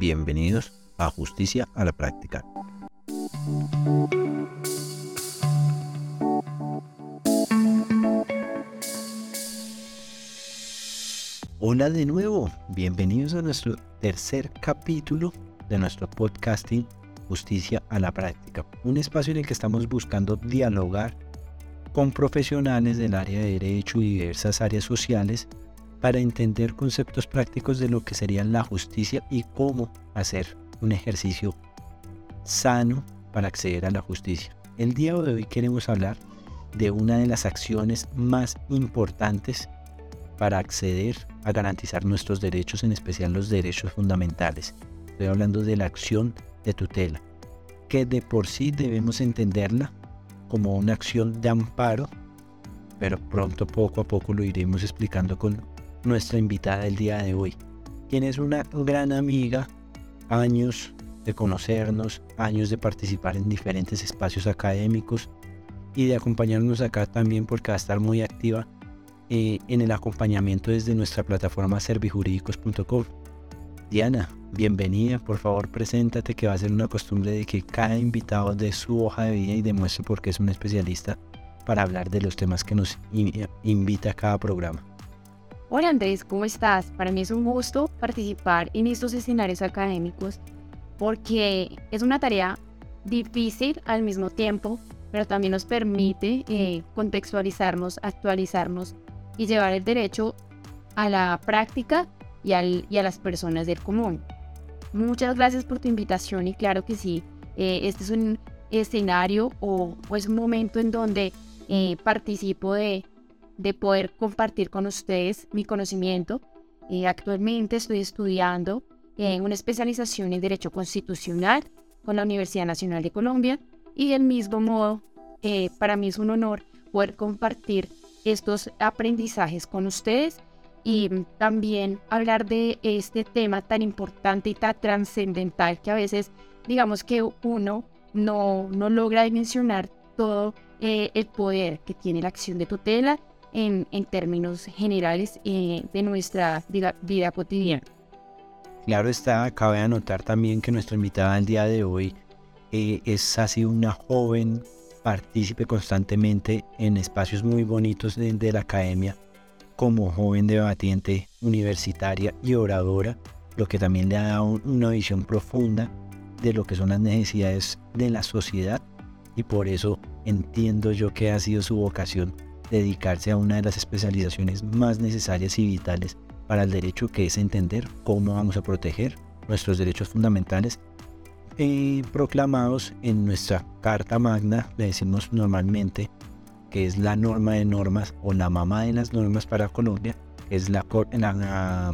Bienvenidos a Justicia a la Práctica. Hola de nuevo, bienvenidos a nuestro tercer capítulo de nuestro podcasting Justicia a la Práctica, un espacio en el que estamos buscando dialogar con profesionales del área de derecho y diversas áreas sociales para entender conceptos prácticos de lo que sería la justicia y cómo hacer un ejercicio sano para acceder a la justicia. El día de hoy queremos hablar de una de las acciones más importantes para acceder a garantizar nuestros derechos, en especial los derechos fundamentales. Estoy hablando de la acción de tutela, que de por sí debemos entenderla como una acción de amparo, pero pronto poco a poco lo iremos explicando con nuestra invitada del día de hoy, quien es una gran amiga, años de conocernos, años de participar en diferentes espacios académicos y de acompañarnos acá también porque va a estar muy activa eh, en el acompañamiento desde nuestra plataforma servijurídicos.com. Diana, bienvenida, por favor preséntate que va a ser una costumbre de que cada invitado dé su hoja de vida y demuestre por qué es un especialista para hablar de los temas que nos invita a cada programa. Hola Andrés, ¿cómo estás? Para mí es un gusto participar en estos escenarios académicos porque es una tarea difícil al mismo tiempo, pero también nos permite eh, contextualizarnos, actualizarnos y llevar el derecho a la práctica y, y, a las personas del común. Muchas gracias por tu invitación y claro que sí, eh, este es un escenario o, es un momento en donde eh, participo de, de poder compartir con ustedes mi conocimiento. Eh, actualmente estoy estudiando una especialización en Derecho Constitucional con la Universidad Nacional de Colombia y del mismo modo, eh, para mí es un honor poder compartir estos aprendizajes con ustedes y también hablar de este tema tan importante y tan trascendental que a veces digamos que uno no, no logra dimensionar todo eh, el poder que tiene la acción de tutela en, términos generales eh, de nuestra vida, cotidiana. Claro está, cabe anotar también que nuestra invitada el día de hoy eh, es así una joven partícipe constantemente en espacios muy bonitos de, la academia como joven debatiente universitaria y oradora, lo que también le ha dado una visión profunda de lo que son las necesidades de la sociedad y por eso entiendo yo que ha sido su vocación dedicarse a una de las especializaciones más necesarias y vitales para el derecho, que es entender cómo vamos a proteger nuestros derechos fundamentales eh, proclamados en nuestra Carta Magna, le decimos normalmente que es la norma de normas o la mamá de las normas para Colombia, es la, la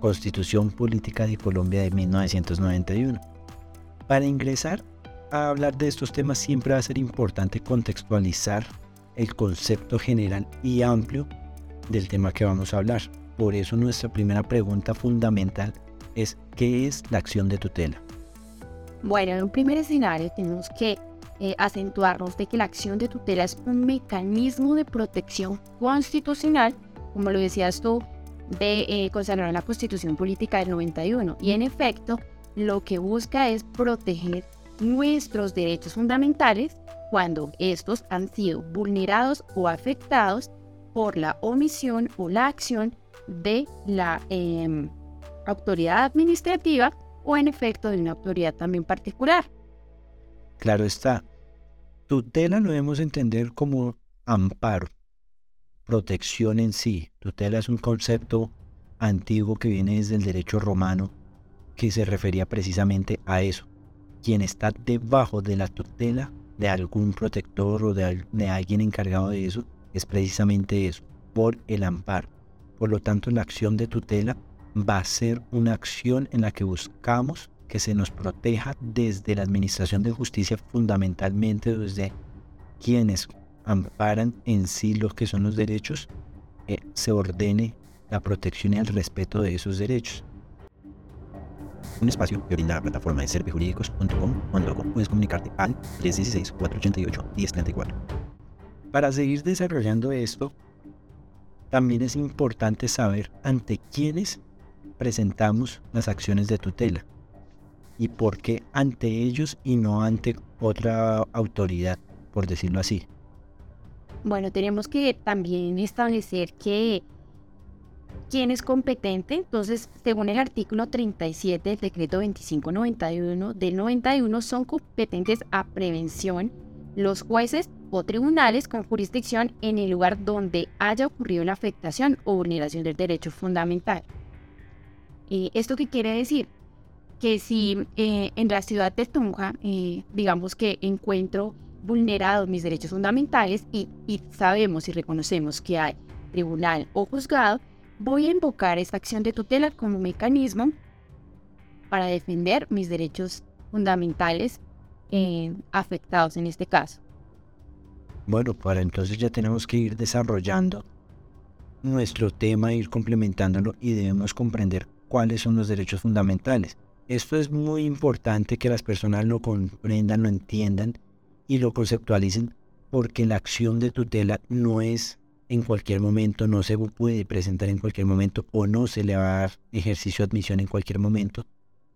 Constitución Política de Colombia de 1991. Para ingresar a hablar de estos temas siempre va a ser importante contextualizar el concepto general y amplio del tema que vamos a hablar. Por eso nuestra primera pregunta fundamental es ¿qué es la acción de tutela? Bueno, en un primer escenario tenemos que eh, acentuarnos de que la acción de tutela es un mecanismo de protección constitucional, como lo decías tú, de eh, la Constitución Política del 91. Y en efecto, lo que busca es proteger nuestros derechos fundamentales cuando estos han sido vulnerados o afectados por la omisión o la acción de la em, autoridad administrativa o en efecto de una autoridad también particular. Claro está. Tutela lo debemos entender como amparo, protección en sí. Tutela es un concepto antiguo que viene desde el derecho romano que se refería precisamente a eso. Quien está debajo de la tutela de algún protector o de, alguien encargado de eso es precisamente eso, por el amparo. Por lo tanto, la acción de tutela va a ser una acción en la que buscamos que se nos proteja desde la administración de justicia, fundamentalmente desde quienes amparan en sí lo que son los derechos, eh, se ordene la protección y el respeto de esos derechos un espacio que brinda la plataforma de servijurídicos.com.co. Puedes comunicarte al 316-488-1034. Para seguir desarrollando esto, también es importante saber ante quiénes presentamos las acciones de tutela y por qué ante ellos y no ante otra autoridad, por decirlo así. Bueno, tenemos que también establecer que quién es competente. Entonces, según el artículo 37 del decreto 2591 del 91, son competentes a prevención los jueces o tribunales con jurisdicción en el lugar donde haya ocurrido la afectación o vulneración del derecho fundamental. ¿Y ¿Esto qué quiere decir? Que si eh, en la ciudad de Tunja, eh, digamos que encuentro vulnerados mis derechos fundamentales y, y sabemos y reconocemos que hay tribunal o juzgado, voy a invocar esta acción de tutela como mecanismo para defender mis derechos fundamentales eh, afectados en este caso. Bueno, para entonces ya tenemos que ir desarrollando nuestro tema, ir complementándolo y debemos comprender cuáles son los derechos fundamentales. Esto es muy importante que las personas lo comprendan, lo entiendan y lo conceptualicen porque la acción de tutela no es en cualquier momento, no se puede presentar en cualquier momento o no se le va a dar ejercicio admisión en cualquier momento,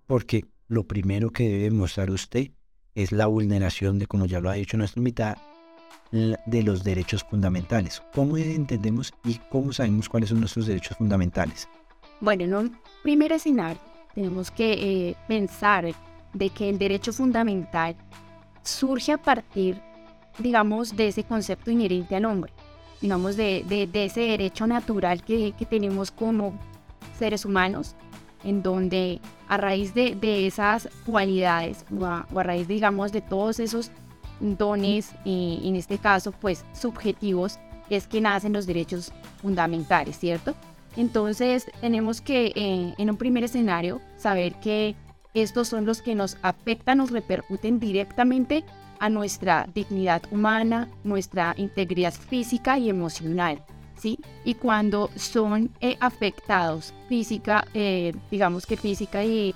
porque lo primero que debe mostrar usted es la vulneración de, como ya lo ha dicho nuestra mitad, de los derechos fundamentales. ¿Cómo entendemos y cómo sabemos cuáles son nuestros derechos fundamentales? Bueno, en un primer escenario tenemos que eh, pensar de que el derecho fundamental surge a partir, digamos, de ese concepto inherente al hombre digamos, de, de, ese derecho natural que, que, tenemos como seres humanos, en donde a raíz de, de esas cualidades o a, raíz, digamos, de todos esos dones, y en este caso, pues subjetivos, es que nacen los derechos fundamentales, ¿cierto? Entonces tenemos que eh, en un primer escenario saber que estos son los que nos afectan, nos repercuten directamente a nuestra dignidad humana, nuestra integridad física y emocional. ¿sí? Y cuando son eh, afectados física, eh, digamos que física y,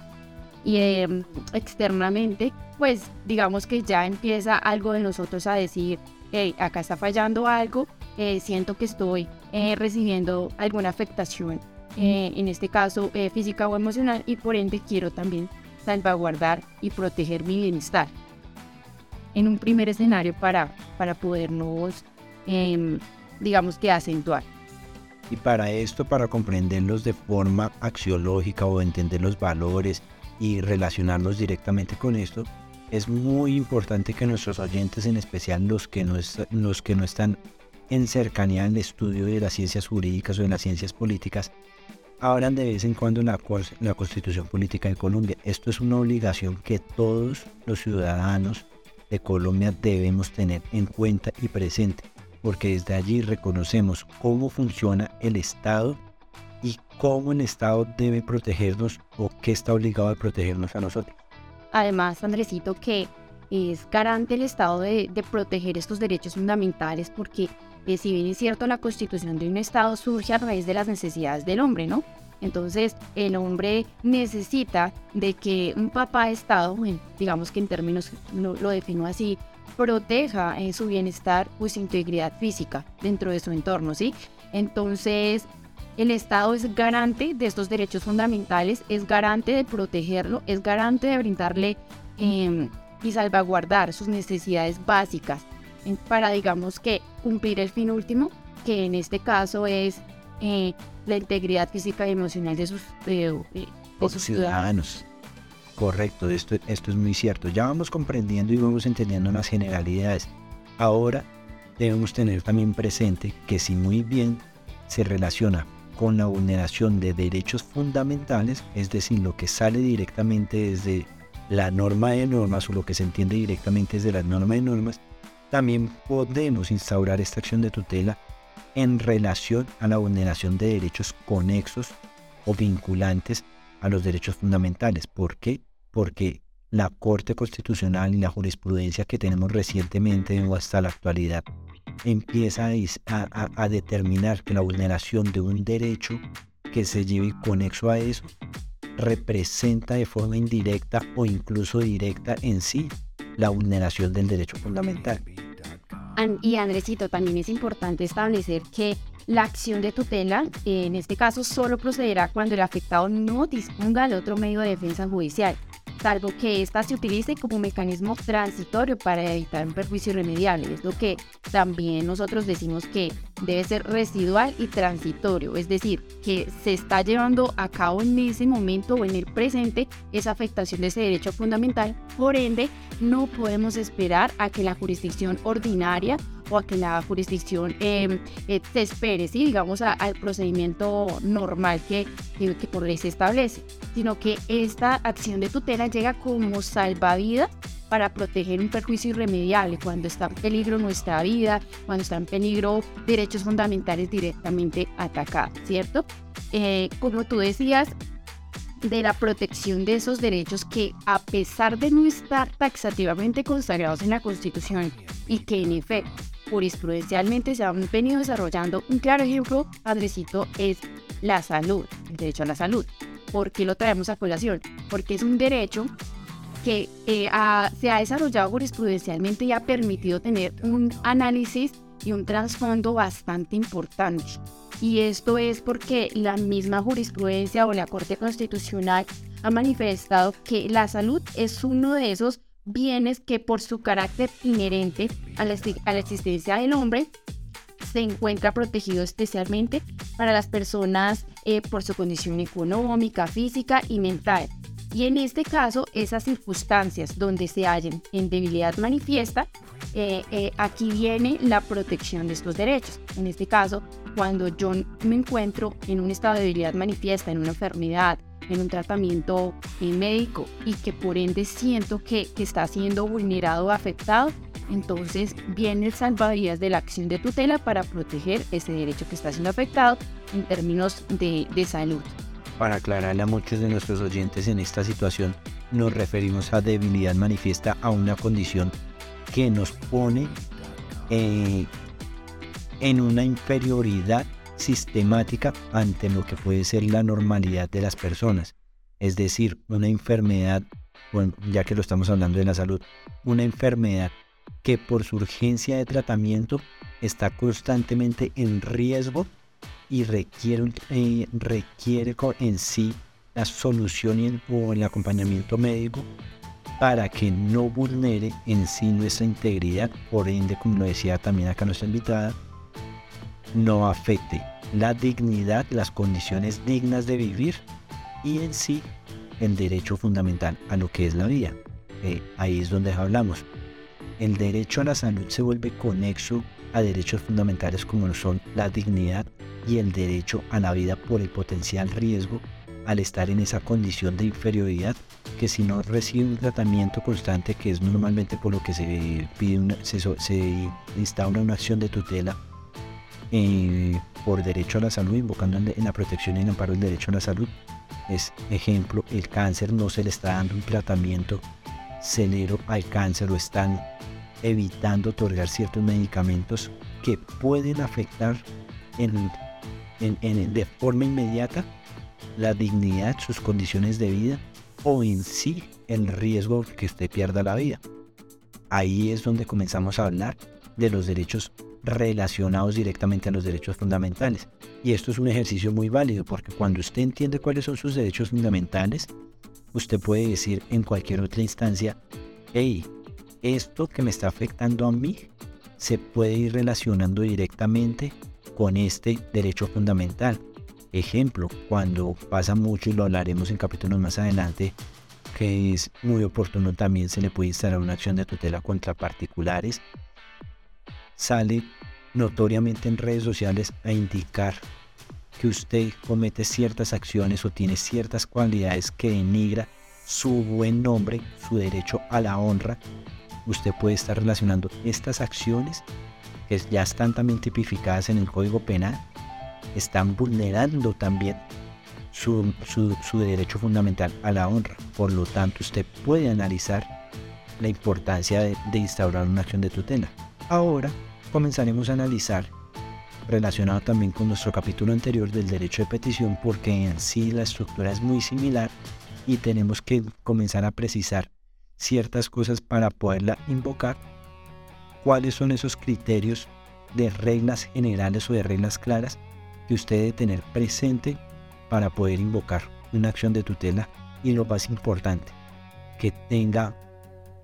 em, externamente, pues digamos que ya empieza algo de nosotros a decir, hey, acá está fallando algo, eh, siento que estoy recibiendo alguna afectación, en este caso física o emocional, y por ende quiero también salvaguardar y proteger mi bienestar en un primer escenario para, para podernos, em, digamos que acentuar. Y para esto, para comprenderlos de forma axiológica o entender los valores y relacionarlos directamente con esto, es muy importante que nuestros oyentes, en especial los que no, los que no están en cercanía al estudio de las ciencias jurídicas o de las ciencias políticas, hablan de vez en cuando la, la Constitución Política de Colombia. Esto es una obligación que todos los ciudadanos de Colombia debemos tener en cuenta y presente, porque desde allí reconocemos cómo funciona el Estado y cómo el Estado debe protegernos o qué está obligado a protegernos a nosotros. Además, Andresito, que es garante el Estado de, proteger estos derechos fundamentales porque eh, si bien es cierto la constitución de un Estado surge a raíz de las necesidades del hombre, ¿no? Entonces, el hombre necesita de que un papá Estado, digamos que en términos lo, defino así, proteja eh, su bienestar o su integridad física dentro de su entorno, ¿sí? Entonces, el Estado es garante de estos derechos fundamentales, es garante de protegerlo, es garante de brindarle em, y salvaguardar sus necesidades básicas para, digamos que, cumplir el fin último, que en este caso es eh, la integridad física y emocional de sus, ciudadanos. Correcto, esto, esto es muy cierto. Ya vamos comprendiendo y vamos entendiendo las generalidades. Ahora debemos tener también presente que si muy bien se relaciona con la vulneración de derechos fundamentales, es decir, lo que sale directamente desde la norma de normas o lo que se entiende directamente desde la norma de normas, también podemos instaurar esta acción de tutela en relación a la vulneración de derechos conexos o vinculantes a los derechos fundamentales. ¿Por qué? Porque la Corte Constitucional y la jurisprudencia que tenemos recientemente o hasta la actualidad empieza a, determinar que la vulneración de un derecho que se lleve conexo a eso representa de forma indirecta o incluso directa en sí la vulneración del derecho fundamental. Y Andresito, también es importante establecer que la acción de tutela, en este caso, solo procederá cuando el afectado no disponga de otro medio de defensa judicial salvo que ésta se utilice como mecanismo transitorio para evitar un perjuicio irremediable. Es lo que también nosotros decimos que debe ser residual y transitorio, es decir, que se está llevando a cabo en ese momento o en el presente esa afectación de ese derecho fundamental. Por ende, no podemos esperar a que la jurisdicción ordinaria o a que la jurisdicción eh, eh, se espere, ¿sí? digamos, al procedimiento normal que, que, que por ley se establece, sino que esta acción de tutela llega como salvavidas para proteger un perjuicio irremediable cuando está en peligro nuestra vida, cuando está en peligro derechos fundamentales directamente atacados, ¿cierto? Eh, como tú decías, de la protección de esos derechos que a pesar de no estar taxativamente consagrados en la Constitución y que en efecto jurisprudencialmente se han venido desarrollando. Un claro ejemplo, Andresito, es la salud, el derecho a la salud. ¿Por qué lo traemos a colación? Porque es un derecho que eh, se ha desarrollado jurisprudencialmente y ha permitido tener un análisis y un trasfondo bastante importante. Y esto es porque la misma jurisprudencia o la Corte Constitucional ha manifestado que la salud es uno de esos bienes que por su carácter inherente a la, existencia del hombre se encuentra protegido especialmente para las personas eh, por su condición económica, física y mental. Y en este caso, esas circunstancias donde se hallen en debilidad manifiesta, eh, eh, aquí viene la protección de estos derechos. En este caso, cuando yo me encuentro en un estado de debilidad manifiesta, en una enfermedad, en un tratamiento médico y que por ende siento que, está siendo vulnerado o afectado, entonces viene el salvavidas de la acción de tutela para proteger ese derecho que está siendo afectado en términos de, de salud. Para aclararle a muchos de nuestros oyentes en esta situación, nos referimos a debilidad manifiesta a una condición que nos pone eh, en una inferioridad sistemática ante lo que puede ser la normalidad de las personas. Es decir, una enfermedad, bueno, ya que lo estamos hablando de la salud, una enfermedad que por su urgencia de tratamiento está constantemente en riesgo y requiere, eh, requiere en sí la solución y o el acompañamiento médico para que no vulnere en sí nuestra integridad, por ende, como lo decía también acá nuestra invitada, no afecte la dignidad, las condiciones dignas de vivir y en sí el derecho fundamental a lo que es la vida. Eh, ahí es donde hablamos. El derecho a la salud se vuelve conexo a derechos fundamentales como son la dignidad y el derecho a la vida por el potencial riesgo al estar en esa condición de inferioridad que si no recibe un tratamiento constante que es normalmente por lo que se pide una, se, se instaura una acción de tutela eh, por derecho a la salud, invocando en, la protección y en amparo del derecho a la salud. Es ejemplo, el cáncer no se le está dando un tratamiento celero al cáncer o están evitando otorgar ciertos medicamentos que pueden afectar de forma inmediata la dignidad, sus condiciones de vida o en sí el riesgo que usted pierda la vida. Ahí es donde comenzamos a hablar de los derechos relacionados directamente a los derechos fundamentales. Y esto es un ejercicio muy válido porque cuando usted entiende cuáles son sus derechos fundamentales, usted puede decir en cualquier otra instancia, hey, esto que me está afectando a mí se puede ir relacionando directamente con este derecho fundamental. Ejemplo, cuando pasa mucho y lo hablaremos en capítulos más adelante, que es muy oportuno también se le puede instalar una acción de tutela contra particulares sale notoriamente en redes sociales a indicar que usted comete ciertas acciones o tiene ciertas cualidades que denigra su buen nombre, su derecho a la honra, usted puede estar relacionando estas acciones que ya están también tipificadas en el Código Penal, están vulnerando también su, derecho fundamental a la honra. Por lo tanto, usted puede analizar la importancia de, de instaurar una acción de tutela. Ahora comenzaremos a analizar, relacionado también con nuestro capítulo anterior del derecho de petición, porque en sí la estructura es muy similar y tenemos que comenzar a precisar ciertas cosas para poderla invocar. Cuáles son esos criterios de reglas generales o de reglas claras que usted debe tener presente para poder invocar una acción de tutela y lo más importante, que tenga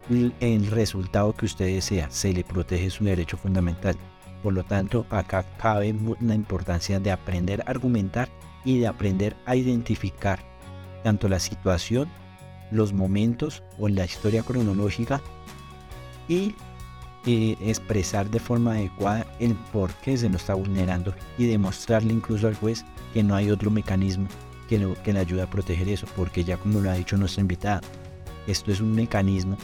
el resultado que usted desea, se le protege su derecho fundamental. Por lo tanto, acá cabe la importancia de aprender a argumentar y de aprender a identificar tanto la situación, los momentos o la historia cronológica y eh, expresar de forma adecuada el por qué se lo está vulnerando y demostrarle incluso al juez que no hay otro mecanismo que, que le ayude a proteger eso, porque ya como lo ha dicho nuestra invitada, esto es un mecanismo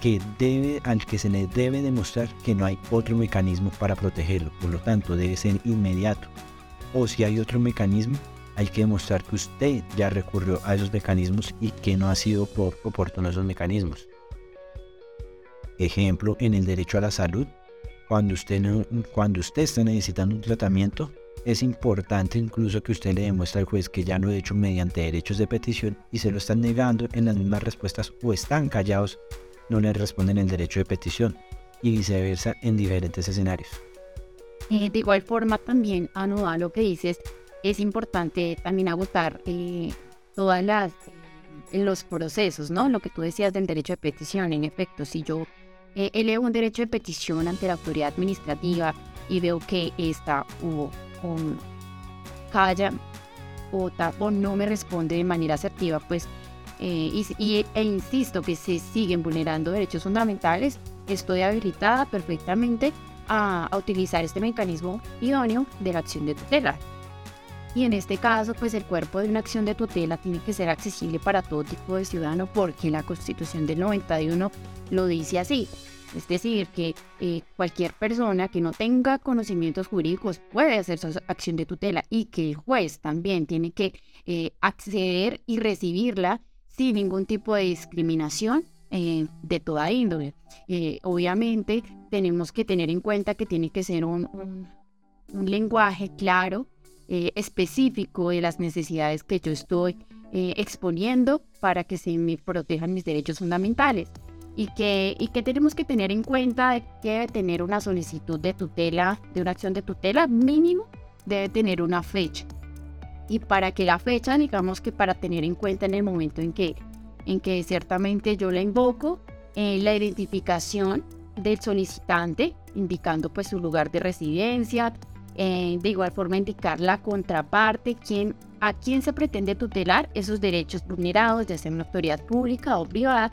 que debe, al que se le debe demostrar que no hay otro mecanismo para protegerlo, por lo tanto debe ser inmediato. O si hay otro mecanismo, hay que demostrar que usted ya recurrió a esos mecanismos y que no ha sido por oportuno esos mecanismos. Ejemplo, en el derecho a la salud, cuando usted, cuando usted está necesitando un tratamiento, es importante incluso que usted le demuestre al juez que ya lo ha hecho mediante derechos de petición y se lo están negando en las mismas respuestas o están callados no le responden el derecho de petición y viceversa en diferentes escenarios. Eh, de igual forma también, a lo que dices, es importante también agotar eh, todas las en los procesos, ¿no? Lo que tú decías del derecho de petición, en efecto, si yo eh, elevo un derecho de petición ante la autoridad administrativa y veo que esta o, calla o, o no me responde de manera asertiva, pues eh, y, e insisto que se siguen vulnerando derechos fundamentales, estoy habilitada perfectamente a, utilizar este mecanismo idóneo de la acción de tutela. Y en este caso, pues el cuerpo de una acción de tutela tiene que ser accesible para todo tipo de ciudadano porque la Constitución del 91 lo dice así. Es decir, que eh, cualquier persona que no tenga conocimientos jurídicos puede hacer su acción de tutela y que el juez también tiene que eh, acceder y recibirla sin ningún tipo de discriminación eh, de toda índole. Eh, obviamente tenemos que tener en cuenta que tiene que ser un, lenguaje claro, eh, específico de las necesidades que yo estoy exponiendo para que se me protejan mis derechos fundamentales. Y que, y que tenemos que tener en cuenta que debe tener una solicitud de tutela, de una acción de tutela mínimo, debe tener una fecha y para que la fecha, digamos que para tener en cuenta en el momento en que, en que ciertamente yo la invoco, eh, la identificación del solicitante, indicando pues su lugar de residencia, eh, de igual forma indicar la contraparte, quién, a quién se pretende tutelar esos derechos vulnerados, ya sea una autoridad pública o privada.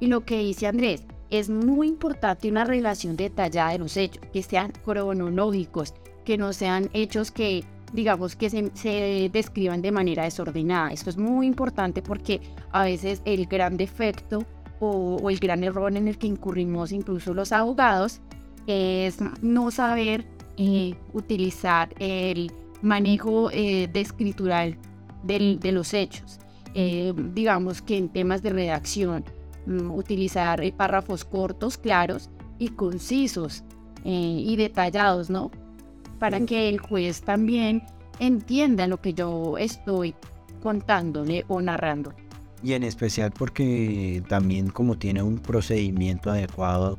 Y lo que dice Andrés, es muy importante una relación detallada de los hechos, que sean cronológicos, que no sean hechos que digamos, que se, describan de manera desordenada. Esto es muy importante porque a veces el gran defecto o, el gran error en el que incurrimos incluso los abogados es no saber eh, utilizar el manejo eh, de escritural de los hechos. Eh, digamos que en temas de redacción, mm, utilizar párrafos cortos, claros y concisos y detallados, ¿no? Para que el juez también entienda lo que yo estoy contándole o narrando. Y en especial porque también como tiene un procedimiento adecuado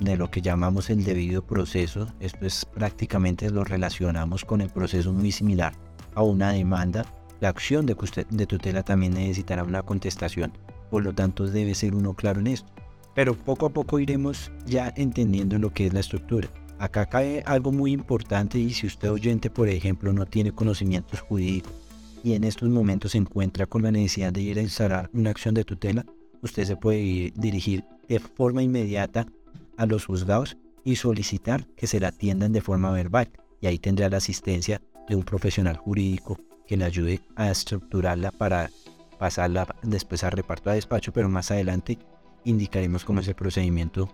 de lo que llamamos el debido proceso, esto es prácticamente lo relacionamos con el proceso muy similar a una demanda, la acción de, de tutela también necesitará una contestación, por lo tanto debe ser uno claro en esto. Pero poco a poco iremos ya entendiendo lo que es la estructura. Acá cae algo muy importante y si usted oyente, por ejemplo, no tiene conocimientos jurídicos y en estos momentos se encuentra con la necesidad de ir a instalar una acción de tutela, usted se puede dirigir de forma inmediata a los juzgados y solicitar que se la atiendan de forma verbal. Y ahí tendrá la asistencia de un profesional jurídico que le ayude a estructurarla para pasarla después a reparto a despacho, pero más adelante indicaremos cómo es el procedimiento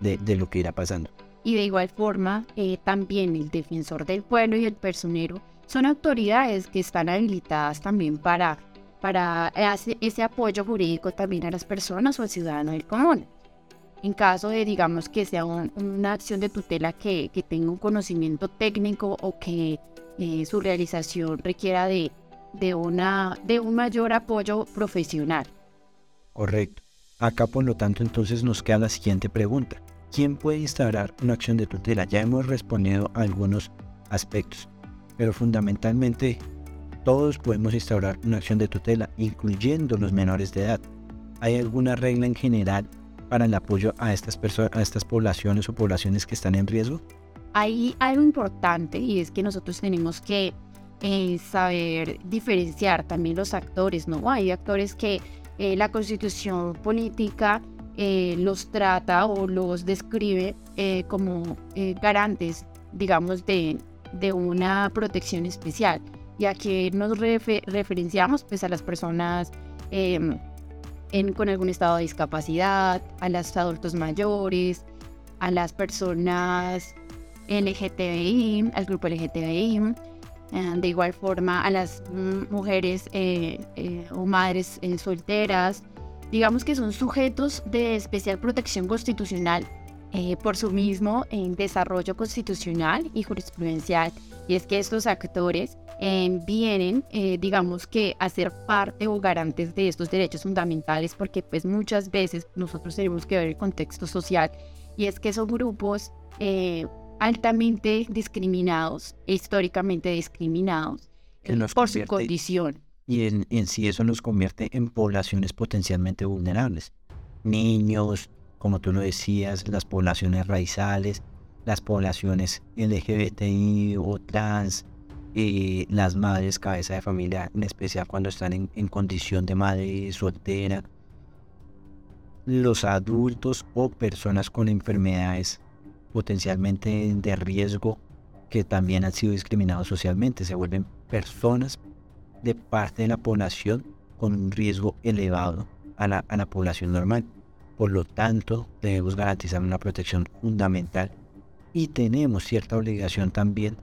de, de lo que irá pasando y de igual forma eh, también el defensor del pueblo y el personero son autoridades que están habilitadas también para, para ese apoyo jurídico también a las personas o al ciudadano del común. En caso de, digamos, que sea una acción de tutela que, que, tenga un conocimiento técnico o que eh, su realización requiera de, de, una, de un mayor apoyo profesional. Correcto. Acá, por lo tanto, entonces nos queda la siguiente pregunta ¿quién puede instaurar una acción de tutela? Ya hemos respondido a algunos aspectos, pero fundamentalmente todos podemos instaurar una acción de tutela, incluyendo los menores de edad. ¿Hay alguna regla en general para el apoyo a estas, a estas poblaciones o poblaciones que están en riesgo? Hay algo importante y es que nosotros tenemos que eh, saber diferenciar también los actores, ¿no? Hay actores que eh, la constitución política eh, los trata o los describe como garantes, digamos, de, de, una protección especial. Y aquí nos referenciamos pues, a las personas em, con algún estado de discapacidad, a los adultos mayores, a las personas LGTBI, al grupo LGTBI, eh, de igual forma a las mujeres eh, eh, o madres solteras, digamos que son sujetos de especial protección constitucional por su mismo desarrollo constitucional y jurisprudencial. Y es que estos actores vienen, digamos que, a ser parte o garantes de estos derechos fundamentales, porque pues muchas veces nosotros tenemos que ver el contexto social y es que son grupos altamente discriminados, históricamente discriminados por su condición. Y en, en sí eso nos convierte en poblaciones potencialmente vulnerables. Niños, como tú lo decías, las poblaciones raizales, las poblaciones LGBTI o trans, y las madres cabeza de familia, en especial cuando están en, en, condición de madre soltera, los adultos o personas con enfermedades potencialmente de riesgo que también han sido discriminados socialmente. Se vuelven personas de parte de la población con un riesgo elevado a la, a la población normal. Por lo tanto, debemos garantizar una protección fundamental y tenemos cierta obligación también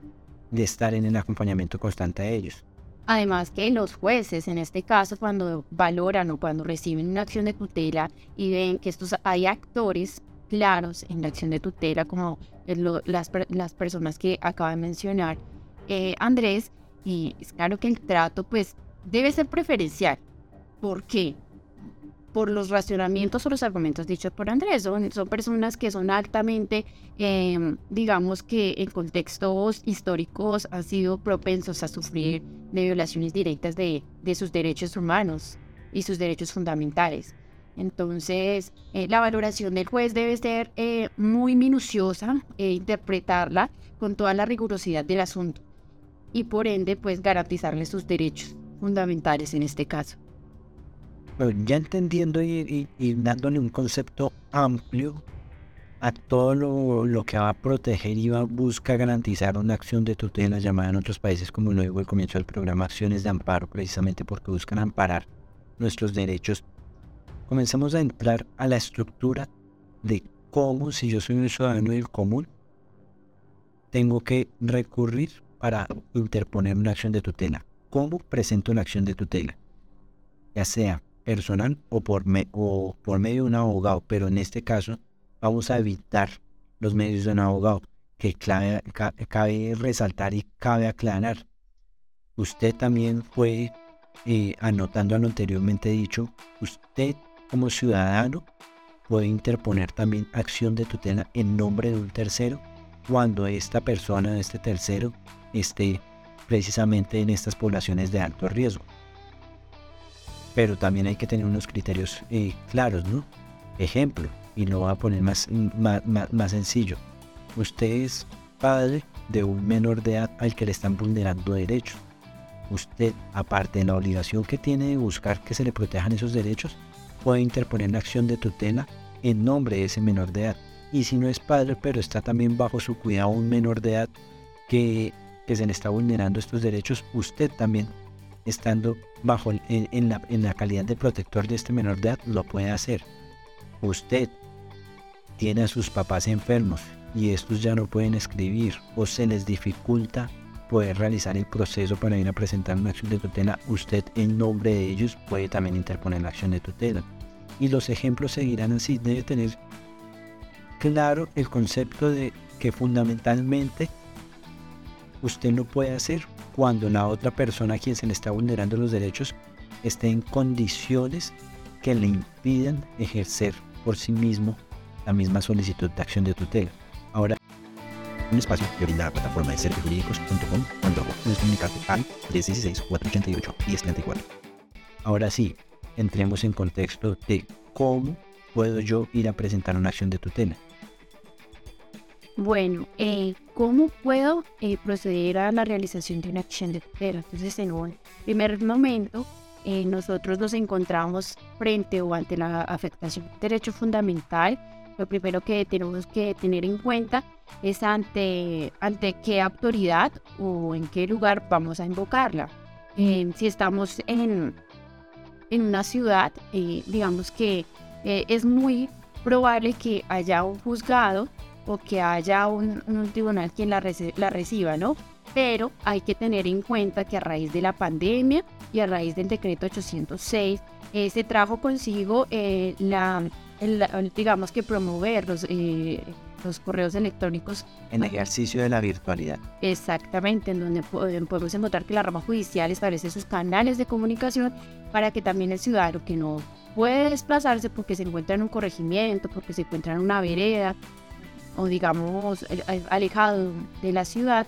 de estar en el acompañamiento constante a ellos. Además que los jueces, en este caso, cuando valoran o cuando reciben una acción de tutela y ven que estos hay actores claros en la acción de tutela, como las, las, personas que acaba de mencionar eh, Andrés, y es claro que el trato pues debe ser preferencial. ¿Por qué? Por los racionamientos o los argumentos dichos por Andrés. Son, son personas que son altamente, em, digamos que en contextos históricos han sido propensos a sufrir de violaciones directas de, de sus derechos humanos y sus derechos fundamentales. Entonces, eh, la valoración del juez debe ser eh, muy minuciosa e interpretarla con toda la rigurosidad del asunto y por ende, pues garantizarle sus derechos fundamentales en este caso. ya entendiendo y, dándole un concepto amplio a todo lo, lo, que va a proteger y va a buscar garantizar una acción de tutela llamada en otros países, como lo digo al comienzo del programa, acciones de amparo, precisamente porque buscan amparar nuestros derechos comenzamos a entrar a la estructura de cómo, si yo soy un ciudadano del común, tengo que recurrir para interponer una acción de tutela. ¿Cómo presento una acción de tutela? Ya sea personal o por, o por medio de un abogado, pero en este caso vamos a evitar los medios de un abogado, que cabe resaltar y cabe aclarar. Usted también puede, eh, anotando lo anteriormente dicho, usted como ciudadano puede interponer también acción de tutela en nombre de un tercero cuando esta persona, este tercero, esté precisamente en estas poblaciones de alto riesgo. Pero también hay que tener unos criterios eh, claros, ¿no? Ejemplo, y lo voy a poner más, más, más sencillo. Usted es padre de un menor de edad al que le están vulnerando derechos. Usted, aparte de la obligación que tiene de buscar que se le protejan esos derechos, puede interponer una acción de tutela en nombre de ese menor de edad. Y si no es padre, pero está también bajo su cuidado un menor de edad que, se le está vulnerando estos derechos, usted también, estando bajo en, la, en la calidad de protector de este menor de edad, lo puede hacer. Usted tiene a sus papás enfermos y estos ya no pueden escribir o se les dificulta poder realizar el proceso para ir a presentar una acción de tutela, usted en nombre de ellos puede también interponer la acción de tutela. Y los ejemplos seguirán así. Debe tener claro el concepto de que fundamentalmente usted no puede hacer cuando la otra persona a quien se le está vulnerando los derechos esté en condiciones que le impidan ejercer por sí mismo la misma solicitud de acción de tutela. Ahora, un espacio que brinda la plataforma de serviciosjurídicos.com cuando puedes comunicarte al 316-488-1034. Ahora sí, entremos en contexto de cómo puedo yo ir a presentar una acción de tutela. Bueno, eh, ¿cómo puedo eh, proceder a la realización de una acción de tutela? Entonces, en un primer momento, eh, nosotros nos encontramos frente o ante la afectación del derecho fundamental. Lo primero que tenemos que tener en cuenta es ante, ante qué autoridad o en qué lugar vamos a invocarla. si estamos en, en una ciudad, digamos que es muy probable que haya un juzgado o que haya un, tribunal quien la, la reciba, ¿no? Pero hay que tener en cuenta que a raíz de la pandemia y a raíz del decreto 806, se trajo consigo eh, la, digamos que promover los, eh, los correos electrónicos. En ejercicio de la virtualidad. Exactamente, en donde podemos encontrar que la rama judicial establece sus canales de comunicación para que también el ciudadano que no puede desplazarse porque se encuentra en un corregimiento, porque se encuentra en una vereda, o digamos alejado de la ciudad,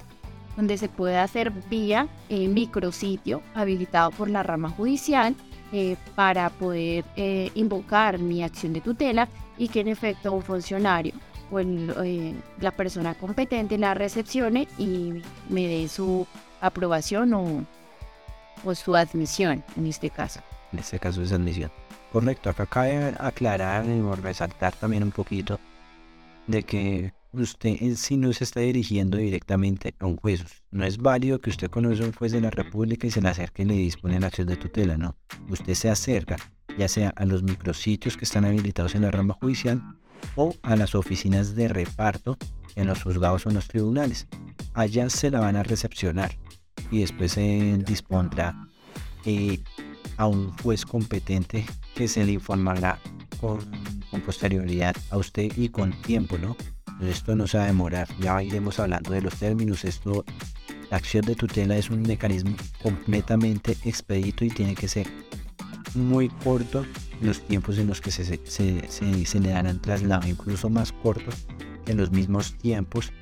donde se puede hacer vía eh, micrositio habilitado por la rama judicial eh, para poder eh, invocar mi acción de tutela y que en efecto un funcionario o eh, la persona competente la recepcione y me dé su aprobación o, o su admisión en este caso. En este caso es admisión. Correcto, acá cabe aclarar y resaltar también un poquito de que usted en sí no se está dirigiendo directamente a un juez. No es válido que usted conoce a un juez de la República y se le acerque y le dispone la acción de tutela, no. Usted se acerca ya sea a los micrositios que están habilitados en la rama judicial o a las oficinas de reparto en los juzgados o en los tribunales. Allá se la van a recepcionar y después se dispondrá eh, a un juez competente que se le informará con, posterioridad a usted y con tiempo, ¿no? Esto no se va a demorar, ya iremos hablando de los términos. Esto, la acción de tutela es un mecanismo completamente expedito y tiene que ser muy corto los tiempos en los que se, se, se, le darán traslado, incluso más cortos que los mismos tiempos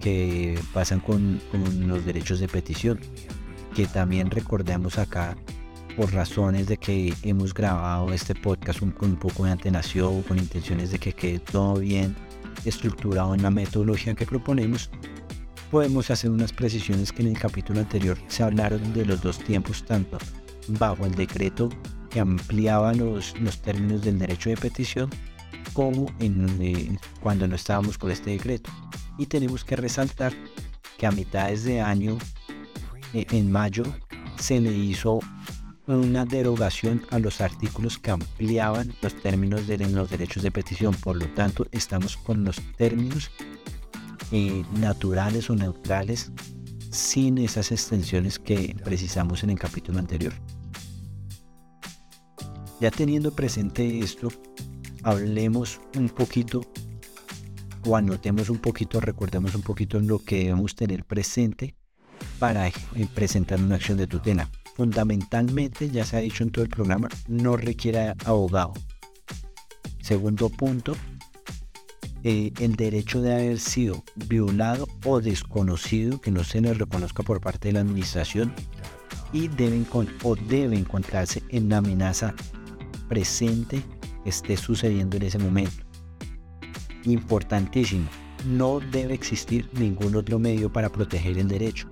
que pasan con, con los derechos de petición, que también recordemos acá por razones de que hemos grabado este podcast con un poco de antenación, con intenciones de que quede todo bien estructurado en la metodología que proponemos, podemos hacer unas precisiones que en el capítulo anterior se hablaron de los dos tiempos, tanto bajo el decreto que ampliaba los, los términos del derecho de petición, como en, eh, cuando no estábamos con este decreto. Y tenemos que resaltar que a mitades de año, eh, en mayo, se le hizo una derogación a los artículos que ampliaban los términos de los derechos de petición. Por lo tanto, estamos con los términos eh, naturales o neutrales sin esas extensiones que precisamos en el capítulo anterior. Ya teniendo presente esto, hablemos un poquito o anotemos un poquito, recordemos un poquito lo que debemos tener presente para eh, presentar una acción de tutela fundamentalmente, ya se ha dicho en todo el programa, no requiere abogado. Segundo punto, eh, el derecho de haber sido violado o desconocido, que no se le reconozca por parte de la administración y deben o debe encontrarse en la amenaza presente que esté sucediendo en ese momento. Importantísimo, no debe existir ningún otro medio para proteger el derecho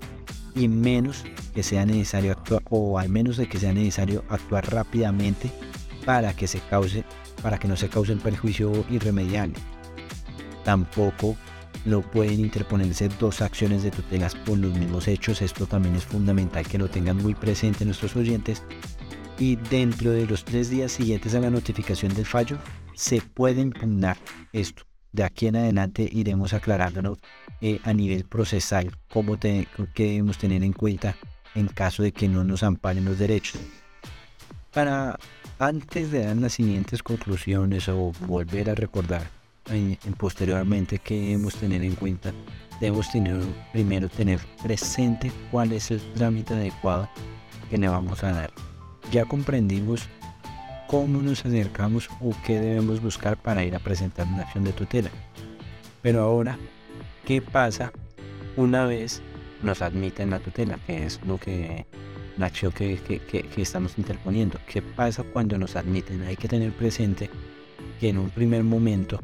y menos que sea necesario actuar o al menos de que sea necesario actuar rápidamente para que se cause para que no se cause un perjuicio irremediable. Tampoco no pueden interponerse dos acciones de tutelas por los mismos hechos. Esto también es fundamental que lo tengan muy presente nuestros oyentes. Y dentro de los tres días siguientes a la notificación del fallo, se puede impugnar esto de aquí en adelante iremos aclarándonos eh, a nivel procesal cómo que debemos tener en cuenta en caso de que no nos amparen los derechos. Para antes de dar las siguientes conclusiones o volver a recordar en, posteriormente qué debemos tener en cuenta, debemos tener, primero tener presente cuál es el trámite adecuado que le vamos a dar. Ya comprendimos cómo nos acercamos o qué debemos buscar para ir a presentar una acción de tutela. Pero ahora, ¿qué pasa una vez nos admiten la tutela? Que es lo que la acción que, que estamos interponiendo. ¿Qué pasa cuando nos admiten? Hay que tener presente que en un primer momento,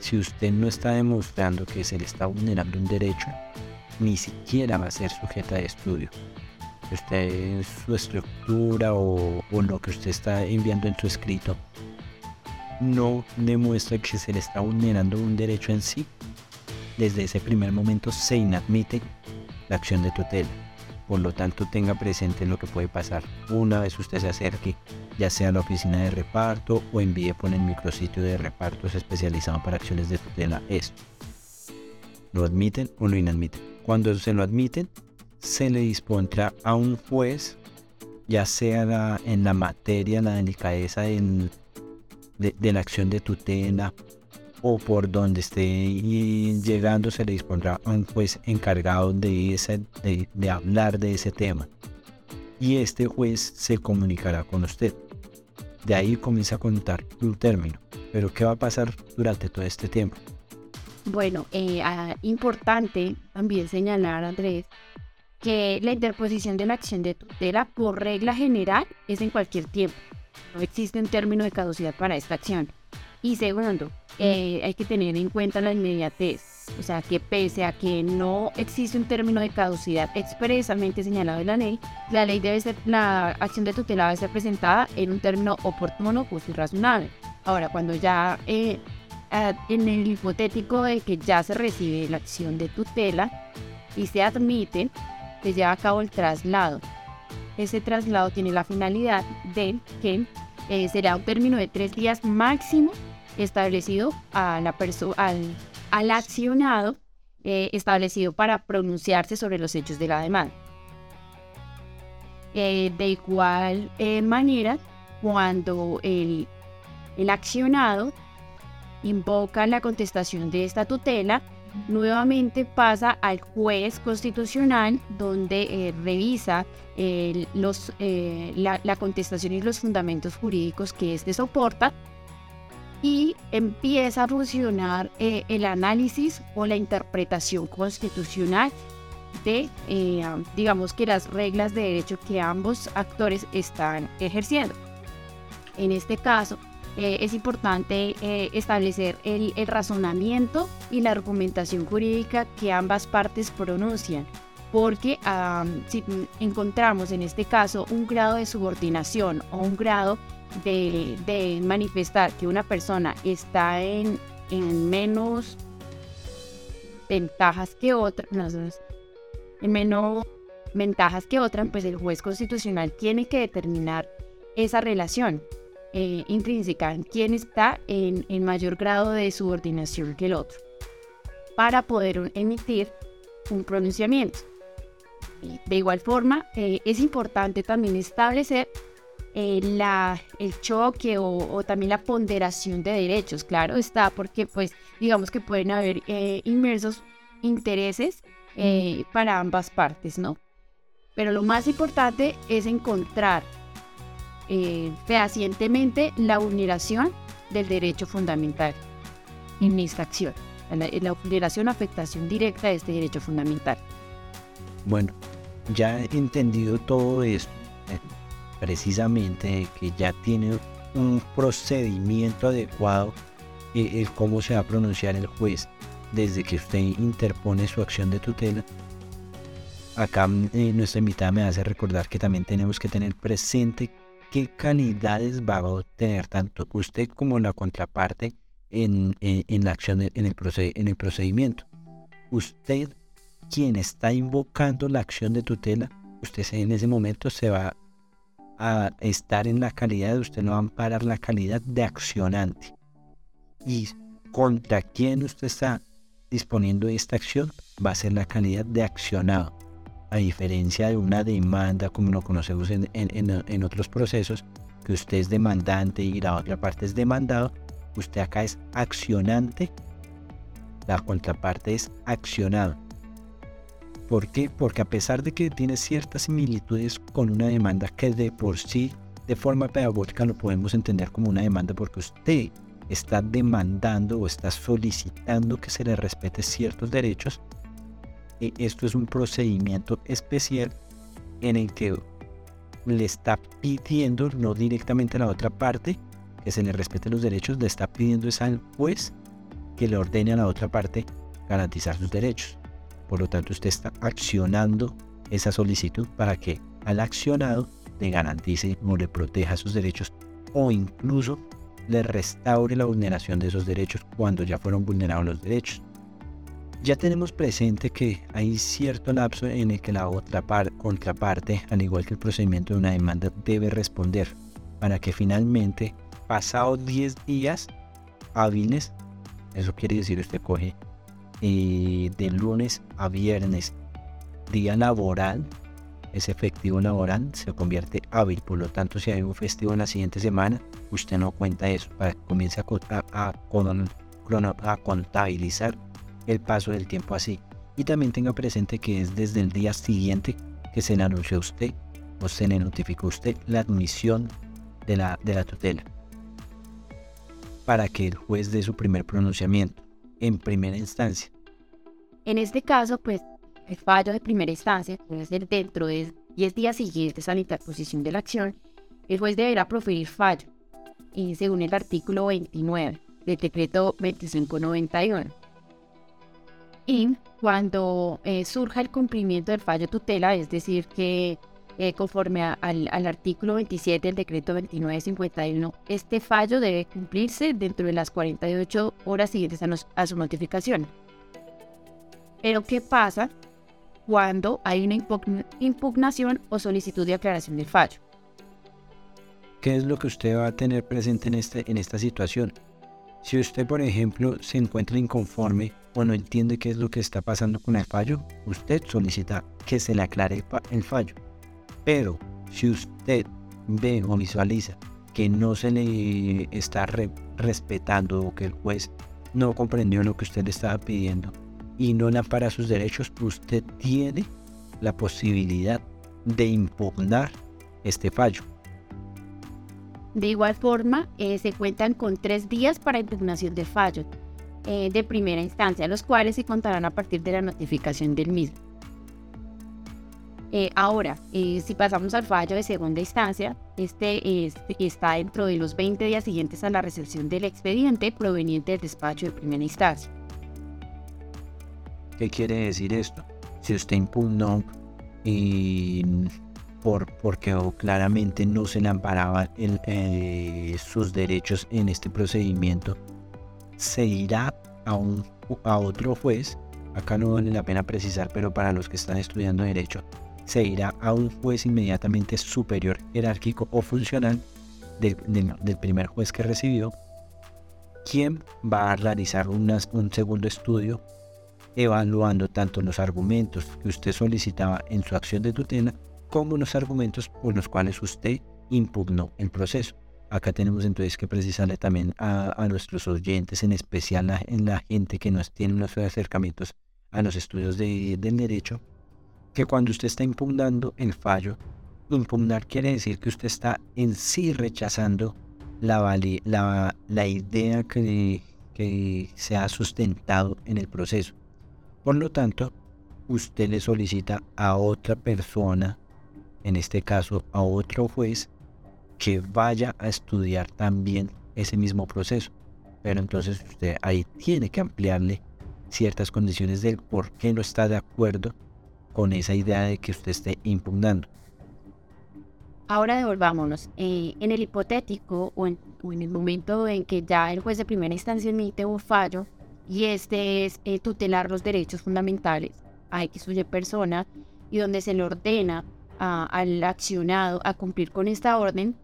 si usted no está demostrando que se le está vulnerando un derecho, ni siquiera va a ser sujeta de estudio usted su estructura o, lo que usted está enviando en su escrito no demuestra que se le está vulnerando un derecho en sí, desde ese primer momento se inadmite la acción de tutela. Por lo tanto, tenga presente lo que puede pasar una vez usted se acerque, ya sea a la oficina de reparto o envíe por el micrositio de repartos especializado para acciones de tutela esto. ¿Lo admiten o lo inadmiten? Cuando se lo admiten, se le dispondrá a un juez, ya sea en la materia, en la delicadeza de, la acción de tutela o por donde esté llegando, se le dispondrá a un juez encargado de, de, hablar de ese tema. Y este juez se comunicará con usted. De ahí comienza a contar un término. Pero ¿qué va a pasar durante todo este tiempo? Bueno, eh, ah, importante también señalar, Andrés, que la interposición de la acción de tutela por regla general es en cualquier tiempo. No existe un término de caducidad para esta acción. Y segundo, eh, hay que tener en cuenta la inmediatez. O sea, que pese a que no existe un término de caducidad expresamente señalado en la ley, la ley debe ser, la acción de tutela debe ser presentada en un término oportuno, justo y razonable. Ahora, cuando ya eh, en el hipotético de que ya se recibe la acción de tutela y se admite, se lleva a cabo el traslado. Ese traslado tiene la finalidad de que eh, será un término de tres días máximo establecido al, accionado eh, establecido para pronunciarse sobre los hechos de la demanda. Eh, de igual manera, cuando el accionado invoca la contestación de esta tutela, nuevamente pasa al juez constitucional donde eh, revisa los, eh, la, contestación y los fundamentos jurídicos que éste soporta y empieza a funcionar eh, el análisis o la interpretación constitucional de, digamos que las reglas de derecho que ambos actores están ejerciendo. En este caso, eh, es importante eh, establecer el, razonamiento y la argumentación jurídica que ambas partes pronuncian, porque si encontramos en este caso un grado de subordinación o un grado de, manifestar que una persona está en, en menos ventajas que otra, en menos ventajas que otra, pues el juez constitucional tiene que determinar esa relación eh, intrínseca, quién está en, mayor grado de subordinación que el otro, para poder emitir un pronunciamiento. De igual forma, eh, es importante también establecer eh, la, el choque o, también la ponderación de derechos. Claro está, porque pues digamos que pueden haber inmersos intereses para ambas partes, ¿no? Pero lo más importante es encontrar eh, fehacientemente la vulneración del derecho fundamental en esta acción, la, la vulneración o afectación directa de este derecho fundamental. Bueno, ya he entendido todo esto, eh, precisamente que ya tiene un procedimiento adecuado eh, el cómo se va a pronunciar el juez desde que usted interpone su acción de tutela. Acá nuestra invitada me hace recordar que también tenemos que tener presente qué calidades va a obtener tanto usted como la contraparte en, la acción, en el, en el procedimiento. Usted, quien está invocando la acción de tutela, usted en ese momento se va a estar en la calidad, usted no va a amparar la calidad de accionante. Y contra quien usted está disponiendo esta acción va a ser la calidad de accionado a diferencia de una demanda como lo conocemos en, otros procesos, que usted es demandante y la otra parte es demandado, usted acá es accionante, la contraparte es accionado. ¿Por qué? Porque a pesar de que tiene ciertas similitudes con una demanda que de por sí de forma pedagógica lo podemos entender como una demanda porque usted está demandando o está solicitando que se le respete ciertos derechos. Y esto es un procedimiento especial en el que le está pidiendo, no directamente a la otra parte, que se le respete los derechos, le está pidiendo es al juez que le ordene a la otra parte garantizar sus derechos. Por lo tanto, usted está accionando esa solicitud para que al accionado le garantice o le proteja sus derechos o incluso le restaure la vulneración de esos derechos cuando ya fueron vulnerados los derechos. Ya tenemos presente que hay cierto lapso en el que la otra contraparte, al igual que el procedimiento de una demanda, debe responder para que finalmente, pasados 10 días hábiles, eso quiere decir usted coge eh, de lunes a viernes, día laboral, es efectivo laboral, se convierte hábil. Por lo tanto, si hay un festivo en la siguiente semana, usted no cuenta eso para que comience a, a, a contabilizar el paso del tiempo así. Y también tenga presente que es desde el día siguiente que se le anunció usted o se le notificó usted la admisión de la, de la tutela para que el juez dé su primer pronunciamiento en primera instancia. En este caso, pues el fallo de primera instancia puede ser dentro de 10 días siguientes a la interposición de la acción, el juez deberá proferir fallo, y según el artículo 29 del decreto 2591. Y cuando eh, surja el cumplimiento del fallo tutela, es decir, que eh, conforme al, artículo 27 del decreto 2951, este fallo debe cumplirse dentro de las 48 horas siguientes a su notificación. Pero ¿qué pasa cuando hay una impugnación o solicitud de aclaración del fallo. ¿Qué es lo que usted va a tener presente en, este, en esta situación? Si usted, por ejemplo, se encuentra inconforme o no entiende qué es lo que está pasando con el fallo, usted solicita que se le aclare el fallo. Pero si usted ve o visualiza que no se le está respetando o que el juez no comprendió lo que usted le estaba pidiendo, y no para sus derechos, usted tiene la posibilidad de impugnar este fallo. De igual forma, eh, se cuentan con tres días para impugnación del fallo eh, de primera instancia, los cuales se contarán a partir de la notificación del mismo. Eh, ahora, si pasamos al fallo de segunda instancia, este, este está dentro de los 20 días siguientes a la recepción del expediente proveniente del despacho de primera instancia. ¿Qué quiere decir esto? Si usted impugnó y por, porque claramente no se le amparaban eh, sus derechos en este procedimiento, se irá a, un, a otro juez, acá no vale la pena precisar, pero para los que están estudiando derecho, se irá a un juez inmediatamente superior, jerárquico o funcional del, primer juez que recibió, quien va a realizar un segundo estudio evaluando tanto los argumentos que usted solicitaba en su acción de tutela como los argumentos por los cuales usted impugnó el proceso. Acá tenemos entonces que precisarle también a, nuestros oyentes, en especial a, en la gente que nos tiene unos acercamientos a los estudios de, del derecho, que cuando usted está impugnando el fallo, impugnar quiere decir que usted está en sí rechazando la, idea que se ha sustentado en el proceso. Por lo tanto, usted le solicita a otra persona, en este caso a otro juez, que vaya a estudiar también ese mismo proceso. Pero entonces usted ahí tiene que ampliarle ciertas condiciones del por qué no está de acuerdo con esa idea de que usted esté impugnando. Ahora devolvámonos. Eh, en el hipotético o en, el momento en que ya el juez de primera instancia emite un fallo y este es eh, tutelar los derechos fundamentales a X o Y persona y donde se le ordena al accionado a cumplir con esta orden.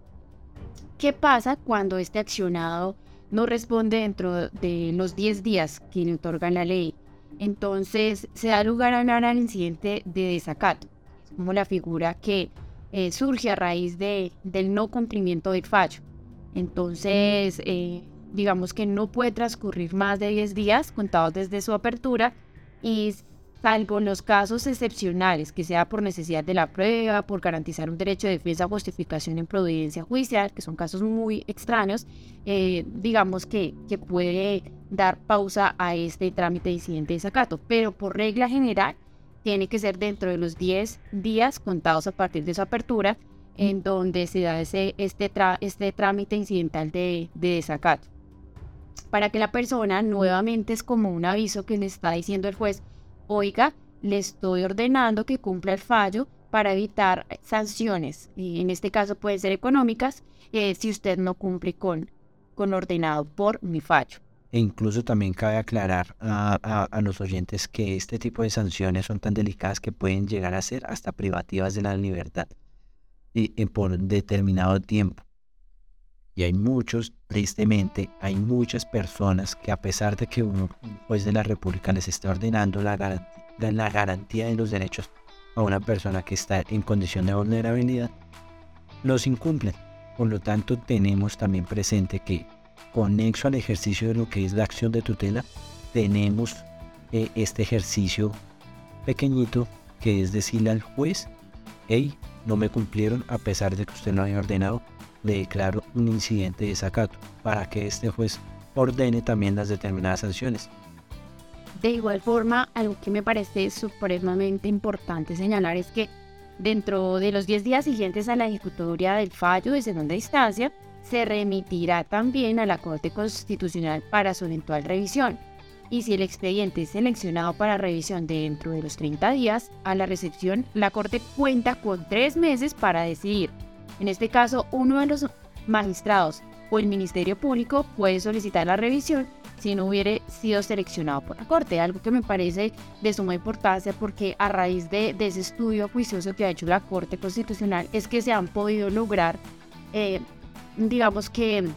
¿Qué pasa cuando este accionado no responde dentro de los 10 días que le otorgan la ley? Entonces se da lugar a un incidente de desacato, como la figura que eh, surge a raíz de, del no cumplimiento del fallo. Entonces, eh, digamos que no puede transcurrir más de 10 días contados desde su apertura y salvo en los casos excepcionales, que sea por necesidad de la prueba, por garantizar un derecho de defensa justificación en providencia judicial, que son casos muy extraños, eh, digamos que, que puede dar pausa a este trámite de incidente de desacato. Pero por regla general, tiene que ser dentro de los 10 días contados a partir de su apertura, en donde se da ese, este, este trámite incidental de, de desacato. Para que la persona nuevamente es como un aviso que le está diciendo el juez, oiga, le estoy ordenando que cumpla el fallo para evitar sanciones, y en este caso pueden ser económicas, eh, si usted no cumple con, con ordenado por mi fallo. E incluso también cabe aclarar a, a, los oyentes que este tipo de sanciones son tan delicadas que pueden llegar a ser hasta privativas de la libertad y, por determinado tiempo. Y hay muchos, tristemente, hay muchas personas que a pesar de que uno, juez de la República, les está ordenando la, la garantía de los derechos a una persona que está en condición de vulnerabilidad, los incumplen. Por lo tanto, tenemos también presente que, conexo al ejercicio de lo que es la acción de tutela, tenemos eh, este ejercicio pequeñito que es decirle al juez, hey, no me cumplieron a pesar de que usted lo haya ordenado, le declaro un incidente de desacato para que este juez ordene también las determinadas sanciones. De igual forma, algo que me parece supremamente importante señalar es que dentro de los 10 días siguientes a la ejecutoria del fallo de segunda instancia, se remitirá también a la Corte Constitucional para su eventual revisión. Y si el expediente es seleccionado para revisión dentro de los 30 días a la recepción, la Corte cuenta con tres meses para decidir en este caso, uno de los magistrados o el Ministerio Público puede solicitar la revisión si no hubiera sido seleccionado por la Corte, algo que me parece de suma importancia porque a raíz de, ese estudio juicioso que ha hecho la Corte Constitucional es que se han podido lograr, eh, digamos que,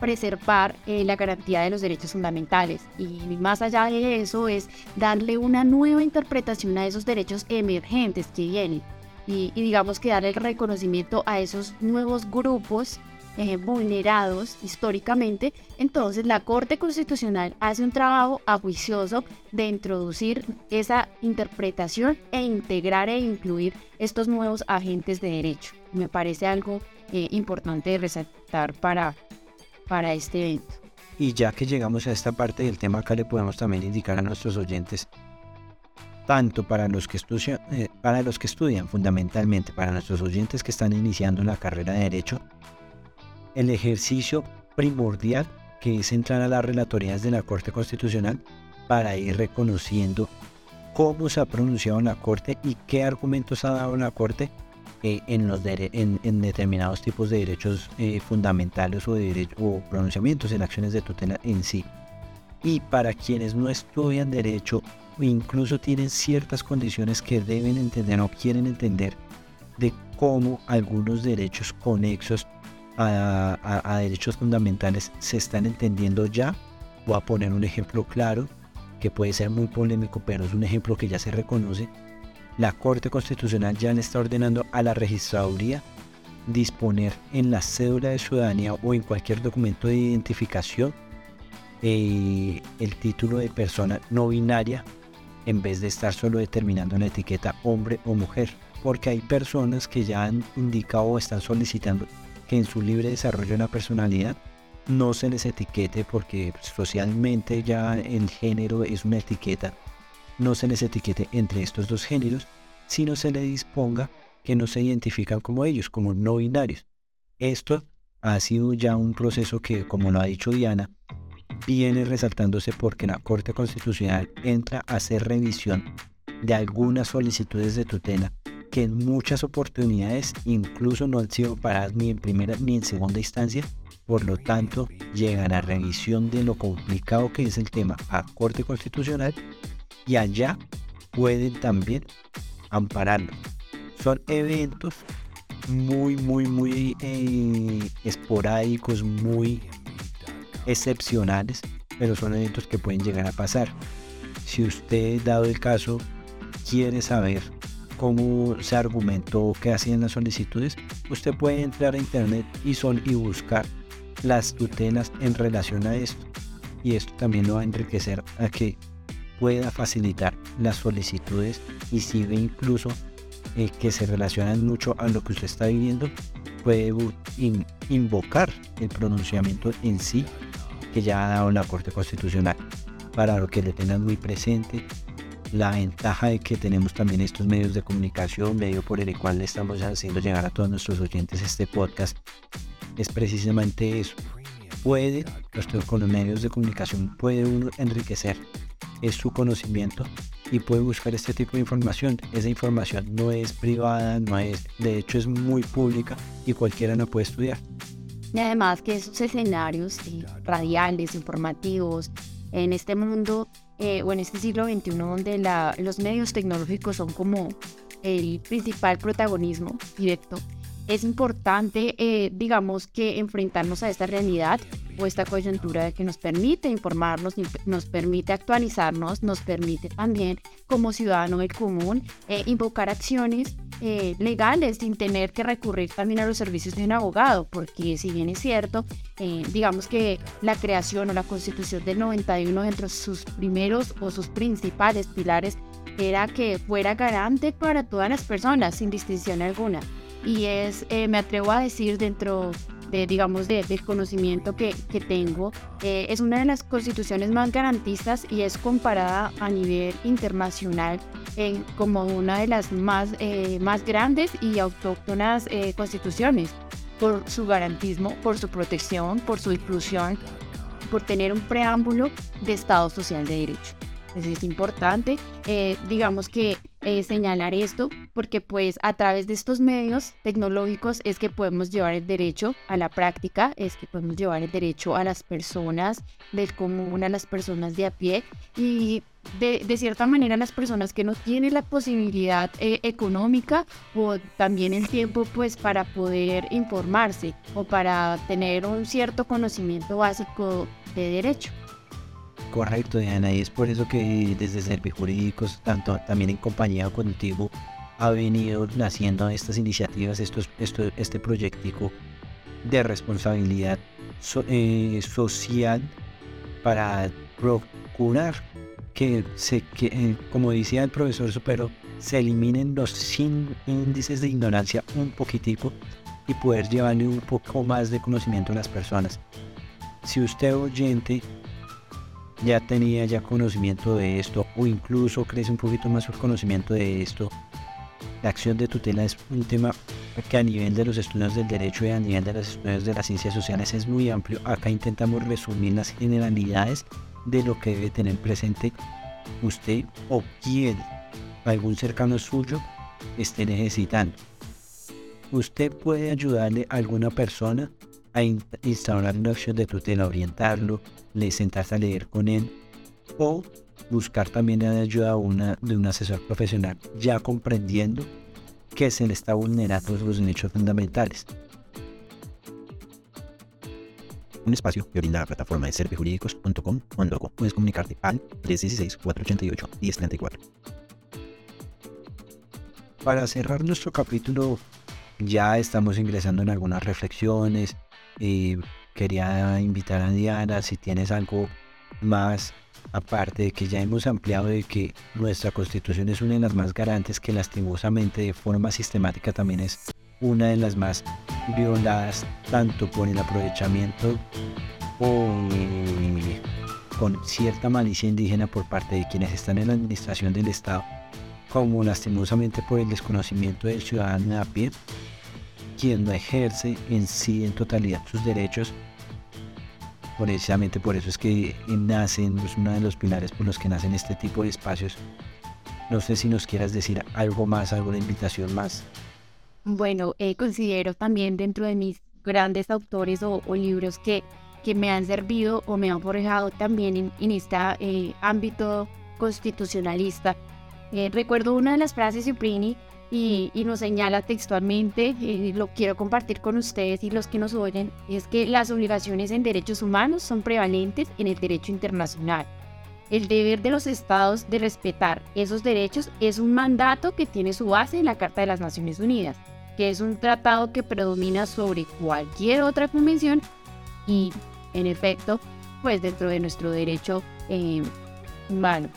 preservar eh, la garantía de los derechos fundamentales. Y más allá de eso es darle una nueva interpretación a esos derechos emergentes que vienen y, digamos que dar el reconocimiento a esos nuevos grupos eh, vulnerados históricamente, entonces la Corte Constitucional hace un trabajo ajuicioso de introducir esa interpretación e integrar e incluir estos nuevos agentes de derecho. Me parece algo eh, importante resaltar para, para este evento. Y ya que llegamos a esta parte del tema, acá le podemos también indicar a nuestros oyentes tanto para los que estudian, eh, para los que estudian fundamentalmente, para nuestros oyentes que están iniciando la carrera de derecho, el ejercicio primordial que es entrar a las relatorías de la Corte Constitucional para ir reconociendo cómo se ha pronunciado la Corte y qué argumentos ha dado la Corte eh, en, los determinados tipos de derechos eh, fundamentales o, o pronunciamientos en acciones de tutela en sí. Y para quienes no estudian derecho incluso tienen ciertas condiciones que deben entender o quieren entender de cómo algunos derechos conexos a, derechos fundamentales se están entendiendo ya. Voy a poner un ejemplo claro que puede ser muy polémico, pero es un ejemplo que ya se reconoce. La Corte Constitucional ya le está ordenando a la registraduría disponer en la cédula de ciudadanía o en cualquier documento de identificación eh, el título de persona no binaria en vez de estar solo determinando una etiqueta hombre o mujer, porque hay personas que ya han indicado o están solicitando que en su libre desarrollo de la personalidad no se les etiquete porque socialmente ya el género es una etiqueta, no se les etiquete entre estos dos géneros, sino se le disponga que no se identifican como ellos, como no binarios. Esto ha sido ya un proceso que, como lo ha dicho Diana, viene resaltándose porque la Corte Constitucional entra a hacer revisión de algunas solicitudes de tutela que en muchas oportunidades incluso no han sido paradas ni en primera ni en segunda instancia, por lo tanto llegan a revisión de lo complicado que es el tema a Corte Constitucional y allá pueden también ampararlo. Son eventos muy, muy, muy eh, esporádicos, muy excepcionales, pero son eventos que pueden llegar a pasar. Si usted, dado el caso, quiere saber cómo se argumentó qué hacían las solicitudes, usted puede entrar a internet y, son, y buscar las tutelas en relación a esto. Y esto también lo va a enriquecer a que pueda facilitar las solicitudes y si ve incluso eh, que se relacionan mucho a lo que usted está viviendo, puede invocar el pronunciamiento en sí que ya ha dado la Corte Constitucional para lo que le tengan muy presente la ventaja de que tenemos también estos medios de comunicación, medio por el cual le estamos haciendo llegar a todos nuestros oyentes este podcast, es precisamente eso. Puede, con los medios de comunicación, puede uno enriquecer su conocimiento y puede buscar este tipo de información. Esa información no es privada, no es, de hecho es muy pública y cualquiera la puede estudiar. Y además que esos escenarios radiales, informativos, en este mundo eh, o en este siglo XXI donde los medios tecnológicos son como el principal protagonismo directo, es importante, eh, digamos, que enfrentarnos a esta realidad o esta coyuntura que nos permite informarnos, nos permite actualizarnos, nos permite también como ciudadano del común eh, invocar acciones eh, legales sin tener que recurrir también a los servicios de un abogado, porque si bien es cierto, digamos que la creación o la constitución del 91 entre sus primeros o sus principales pilares era que fuera garante para todas las personas sin distinción alguna. Y es, eh, me atrevo a decir dentro digamos, de, del conocimiento que, que tengo, eh, es una de las constituciones más garantistas y es comparada a nivel internacional como una de las más, eh, más grandes y autóctonas constituciones por su garantismo, por su protección, por su inclusión, por tener un preámbulo de Estado Social de Derecho. Es importante, digamos que eh, señalar esto porque pues a través de estos medios tecnológicos es que podemos llevar el derecho a la práctica, es que podemos llevar el derecho a las personas del común, a las personas de a pie y de, de, cierta manera las personas que no tienen la posibilidad eh, económica o también el tiempo pues para poder informarse o para tener un cierto conocimiento básico de derecho. Correcto, Diana, y es por eso que desde Servijurídicos, tanto también en compañía contigo, ha venido naciendo estas iniciativas, estos, esto, este proyectico de responsabilidad eh, social para procurar que, se, que eh, como decía el profesor Supero, se eliminen los índices de ignorancia un poquitico y poder llevarle un poco más de conocimiento a las personas. Si usted oyente ya tenía ya conocimiento de esto o incluso crece un poquito más su conocimiento de esto, la acción de tutela es un tema que a nivel de los estudios del derecho y a nivel de los estudios de las ciencias sociales es muy amplio. Acá intentamos resumir las generalidades de lo que debe tener presente usted o quien algún cercano suyo esté necesitando. Usted puede ayudarle a alguna persona a instaurar una acción de tutela, orientarlo, le sentarse a leer con él o buscar también la ayuda una, de un asesor profesional, ya comprendiendo que se le está vulnerando los derechos fundamentales. Un espacio que brinda la plataforma de servijurídicos.com o puedes comunicarte al 316-488-1034. Para cerrar nuestro capítulo, ya estamos ingresando en algunas reflexiones, y quería invitar a Diana si tienes algo más aparte de que ya hemos ampliado de que nuestra constitución es una de las más garantes que lastimosamente de forma sistemática también es una de las más violadas tanto por el aprovechamiento o con cierta malicia indígena por parte de quienes están en la administración del Estado como lastimosamente por el desconocimiento del ciudadano a pie quien no ejerce en sí en totalidad sus derechos. Precisamente por eso es que nacen, es uno de los pilares por los que nacen este tipo de espacios. No sé si nos quieras decir algo más, alguna invitación más. Bueno, eh, considero también dentro de mis grandes autores o, libros que, que me han servido o me han forjado también en, en este eh, ámbito constitucionalista. Eh, recuerdo una de las frases de Prini y, nos señala textualmente, y lo quiero compartir con ustedes y los que nos oyen, es que las obligaciones en derechos humanos son prevalentes en el derecho internacional. El deber de los estados de respetar esos derechos es un mandato que tiene su base en la Carta de las Naciones Unidas, que es un tratado que predomina sobre cualquier otra convención y, en efecto, pues dentro de nuestro derecho eh, humano.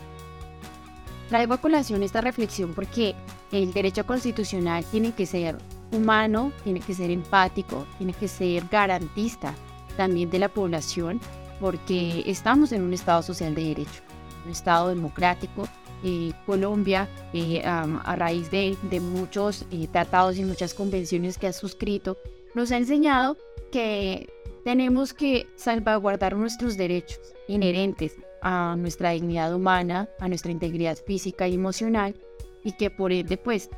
Traigo a colación esta reflexión porque el derecho constitucional tiene que ser humano, tiene que ser empático, tiene que ser garantista también de la población, porque estamos en un Estado social de derecho, un Estado democrático. Eh, Colombia, eh, a raíz de, muchos eh, tratados y muchas convenciones que ha suscrito, nos ha enseñado que tenemos que salvaguardar nuestros derechos inherentes a nuestra dignidad humana, a nuestra integridad física y emocional, y que por ende, pues,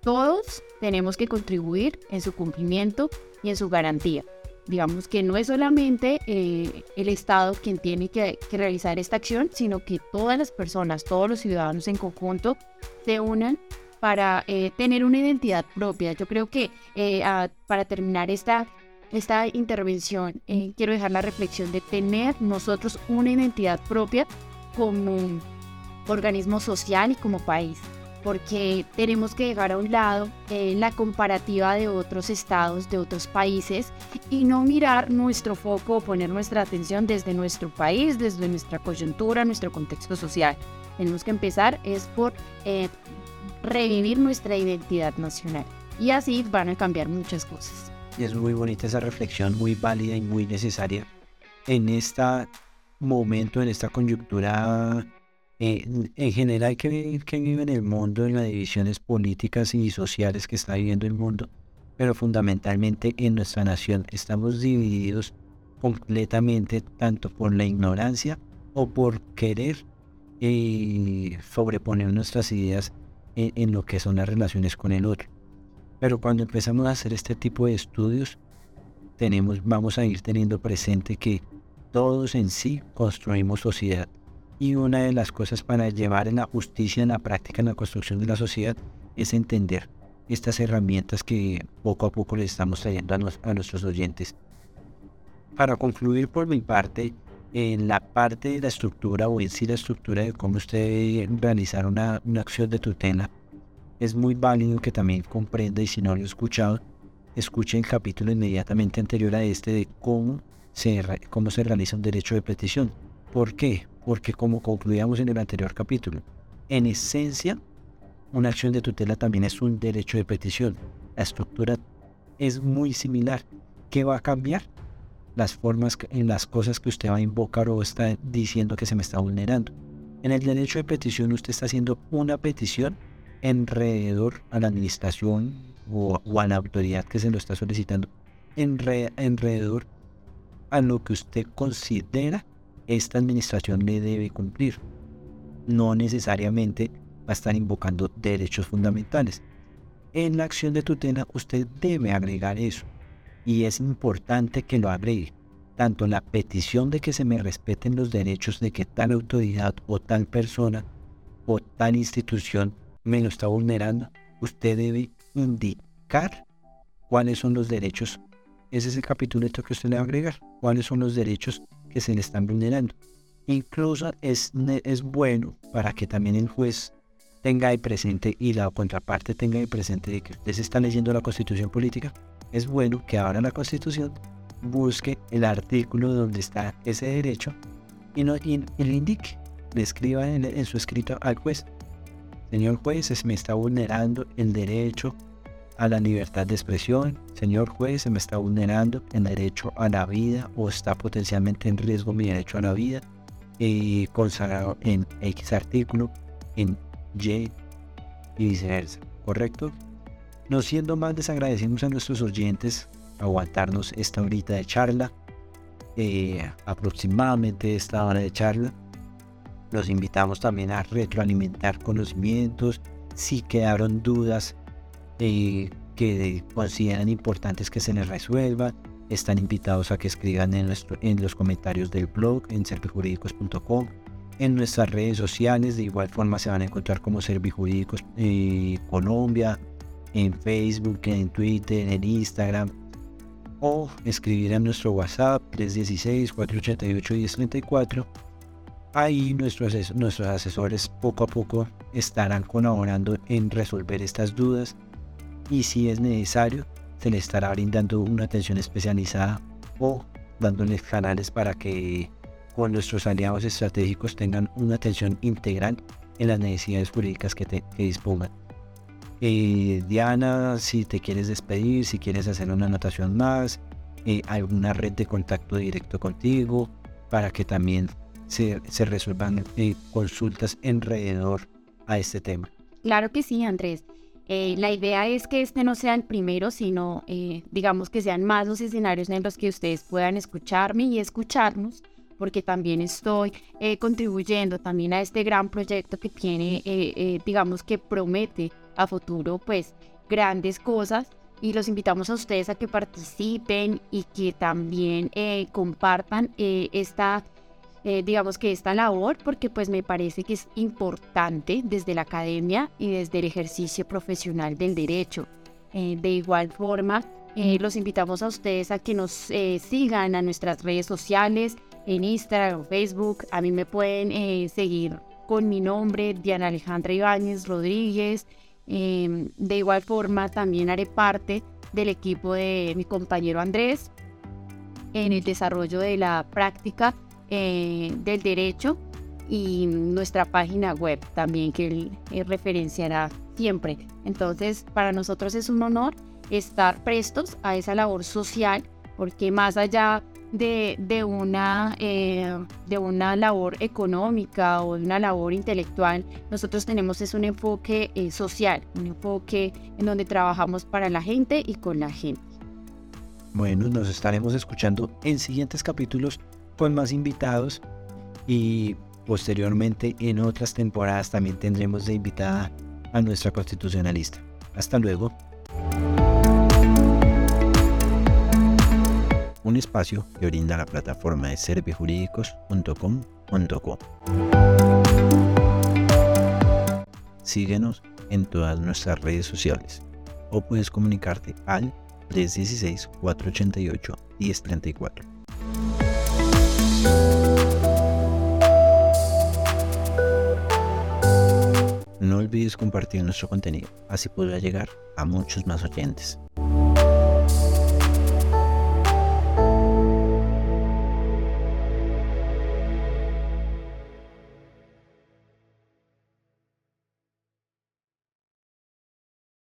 todos tenemos que contribuir en su cumplimiento y en su garantía digamos que no es solamente eh, el Estado quien tiene que, realizar esta acción, sino que todas las personas, todos los ciudadanos en conjunto se unan para eh, tener una identidad propia. Yo creo que eh, para terminar esta, esta intervención, quiero dejar la reflexión de tener nosotros una identidad propia como organismo social y como país porque tenemos que dejar a un lado eh, la comparativa de otros estados, de otros países, y no mirar nuestro foco o poner nuestra atención desde nuestro país, desde nuestra coyuntura, nuestro contexto social. Tenemos que empezar es por eh, revivir nuestra identidad nacional y así van a cambiar muchas cosas. Y es muy bonita esa reflexión, muy válida y muy necesaria en este momento, en esta coyuntura eh, en general que, que vive en el mundo, en las divisiones políticas y sociales que está viviendo el mundo, pero fundamentalmente en nuestra nación estamos divididos completamente tanto por la ignorancia o por querer eh, sobreponer nuestras ideas en, en, lo que son las relaciones con el otro. Pero cuando empezamos a hacer este tipo de estudios, tenemos, vamos a ir teniendo presente que todos en sí construimos sociedad y una de las cosas para llevar en la justicia, en la práctica, en la construcción de la sociedad, es entender estas herramientas que poco a poco les estamos trayendo a, nuestros oyentes. Para concluir por mi parte, en la parte de la estructura o en sí la estructura de cómo usted realizar una, una acción de tutela, es muy válido que también comprenda y si no lo he escuchado, escuche el capítulo inmediatamente anterior a este de cómo se, cómo se realiza un derecho de petición. ¿Por qué? porque como concluíamos en el anterior capítulo, en esencia, una acción de tutela también es un derecho de petición. La estructura es muy similar. ¿Qué va a cambiar? Las formas en las cosas que usted va a invocar o está diciendo que se me está vulnerando. En el derecho de petición usted está haciendo una petición alrededor a la administración o, a la autoridad que se lo está solicitando, alrededor a lo que usted considera esta administración le debe cumplir. No necesariamente va a estar invocando derechos fundamentales. En la acción de tutela usted debe agregar eso y es importante que lo agregue. Tanto la petición de que se me respeten los derechos de que tal autoridad o tal persona o tal institución me lo está vulnerando, usted debe indicar cuáles son los derechos. Ese es el capítulo que usted le va a agregar. ¿Cuáles son los derechos que se le están vulnerando. Incluso es, es bueno para que también el juez tenga ahí presente y la contraparte tenga ahí presente de que usted se está leyendo la constitución política, es bueno que ahora la constitución busque el artículo donde está ese derecho y, no, y, le indique, le escriba en, en, su escrito al juez, señor juez, se me está vulnerando el derecho a la libertad de expresión. Señor juez, se me está vulnerando el derecho a la vida o está potencialmente en riesgo mi derecho a la vida, y consagrado en X artículo, en Y y viceversa. ¿Correcto? No siendo más, les agradecemos a nuestros oyentes aguantarnos esta horita de charla, eh, aproximadamente esta hora de charla. Los invitamos también a retroalimentar conocimientos. Si quedaron dudas, que consideran importantes que se les resuelvan. Están invitados a que escriban en, nuestro, en los comentarios del blog en servijurídicos.com. En nuestras redes sociales, de igual forma, se van a encontrar como Servijurídicos eh, Colombia, en Facebook, en Twitter, en Instagram, o escribir en nuestro WhatsApp 316-488-1034. Ahí nuestros, nuestros asesores poco a poco estarán colaborando en resolver estas dudas y si es necesario se le estará brindando una atención especializada o dándoles canales para que con nuestros aliados estratégicos tengan una atención integral en las necesidades jurídicas que, te, que dispongan. Eh, Diana, si te quieres despedir, si quieres hacer una anotación más, eh, alguna red de contacto directo contigo, para que también se, resuelvan eh, consultas alrededor a este tema. Claro que sí, Andrés. Eh, la idea es que este no sea el primero, sino eh, digamos que sean más los escenarios en los que ustedes puedan escucharme y escucharnos, porque también estoy contribuyendo también a este gran proyecto que tiene, digamos que promete a futuro pues grandes cosas y los invitamos a ustedes a que participen y que también compartan esta eh, digamos que esta labor porque pues me parece que es importante desde la academia y desde el ejercicio profesional del derecho. Eh, de igual forma, eh, los invitamos a ustedes a que nos sigan a nuestras redes sociales, en Instagram o Facebook. A mí me pueden seguir con mi nombre, Diana Alejandra Ibáñez Rodríguez. Em, de igual forma, también haré parte del equipo de mi compañero Andrés en el desarrollo de la práctica eh, del derecho y nuestra página web también que él, referenciará siempre. Entonces, para nosotros es un honor estar prestos a esa labor social, porque más allá de, de una, eh, de una labor económica o de una labor intelectual, nosotros tenemos es un enfoque eh, social, un enfoque en donde trabajamos para la gente y con la gente. Bueno, nos estaremos escuchando en siguientes capítulos con más invitados y posteriormente en otras temporadas también tendremos de invitada a nuestra constitucionalista. Hasta luego. Un espacio que brinda la plataforma de servijurídicos.com.co. Síguenos en todas nuestras redes sociales o puedes comunicarte al 316-488-1034. No olvides compartir nuestro contenido, así podrá llegar a muchos más oyentes.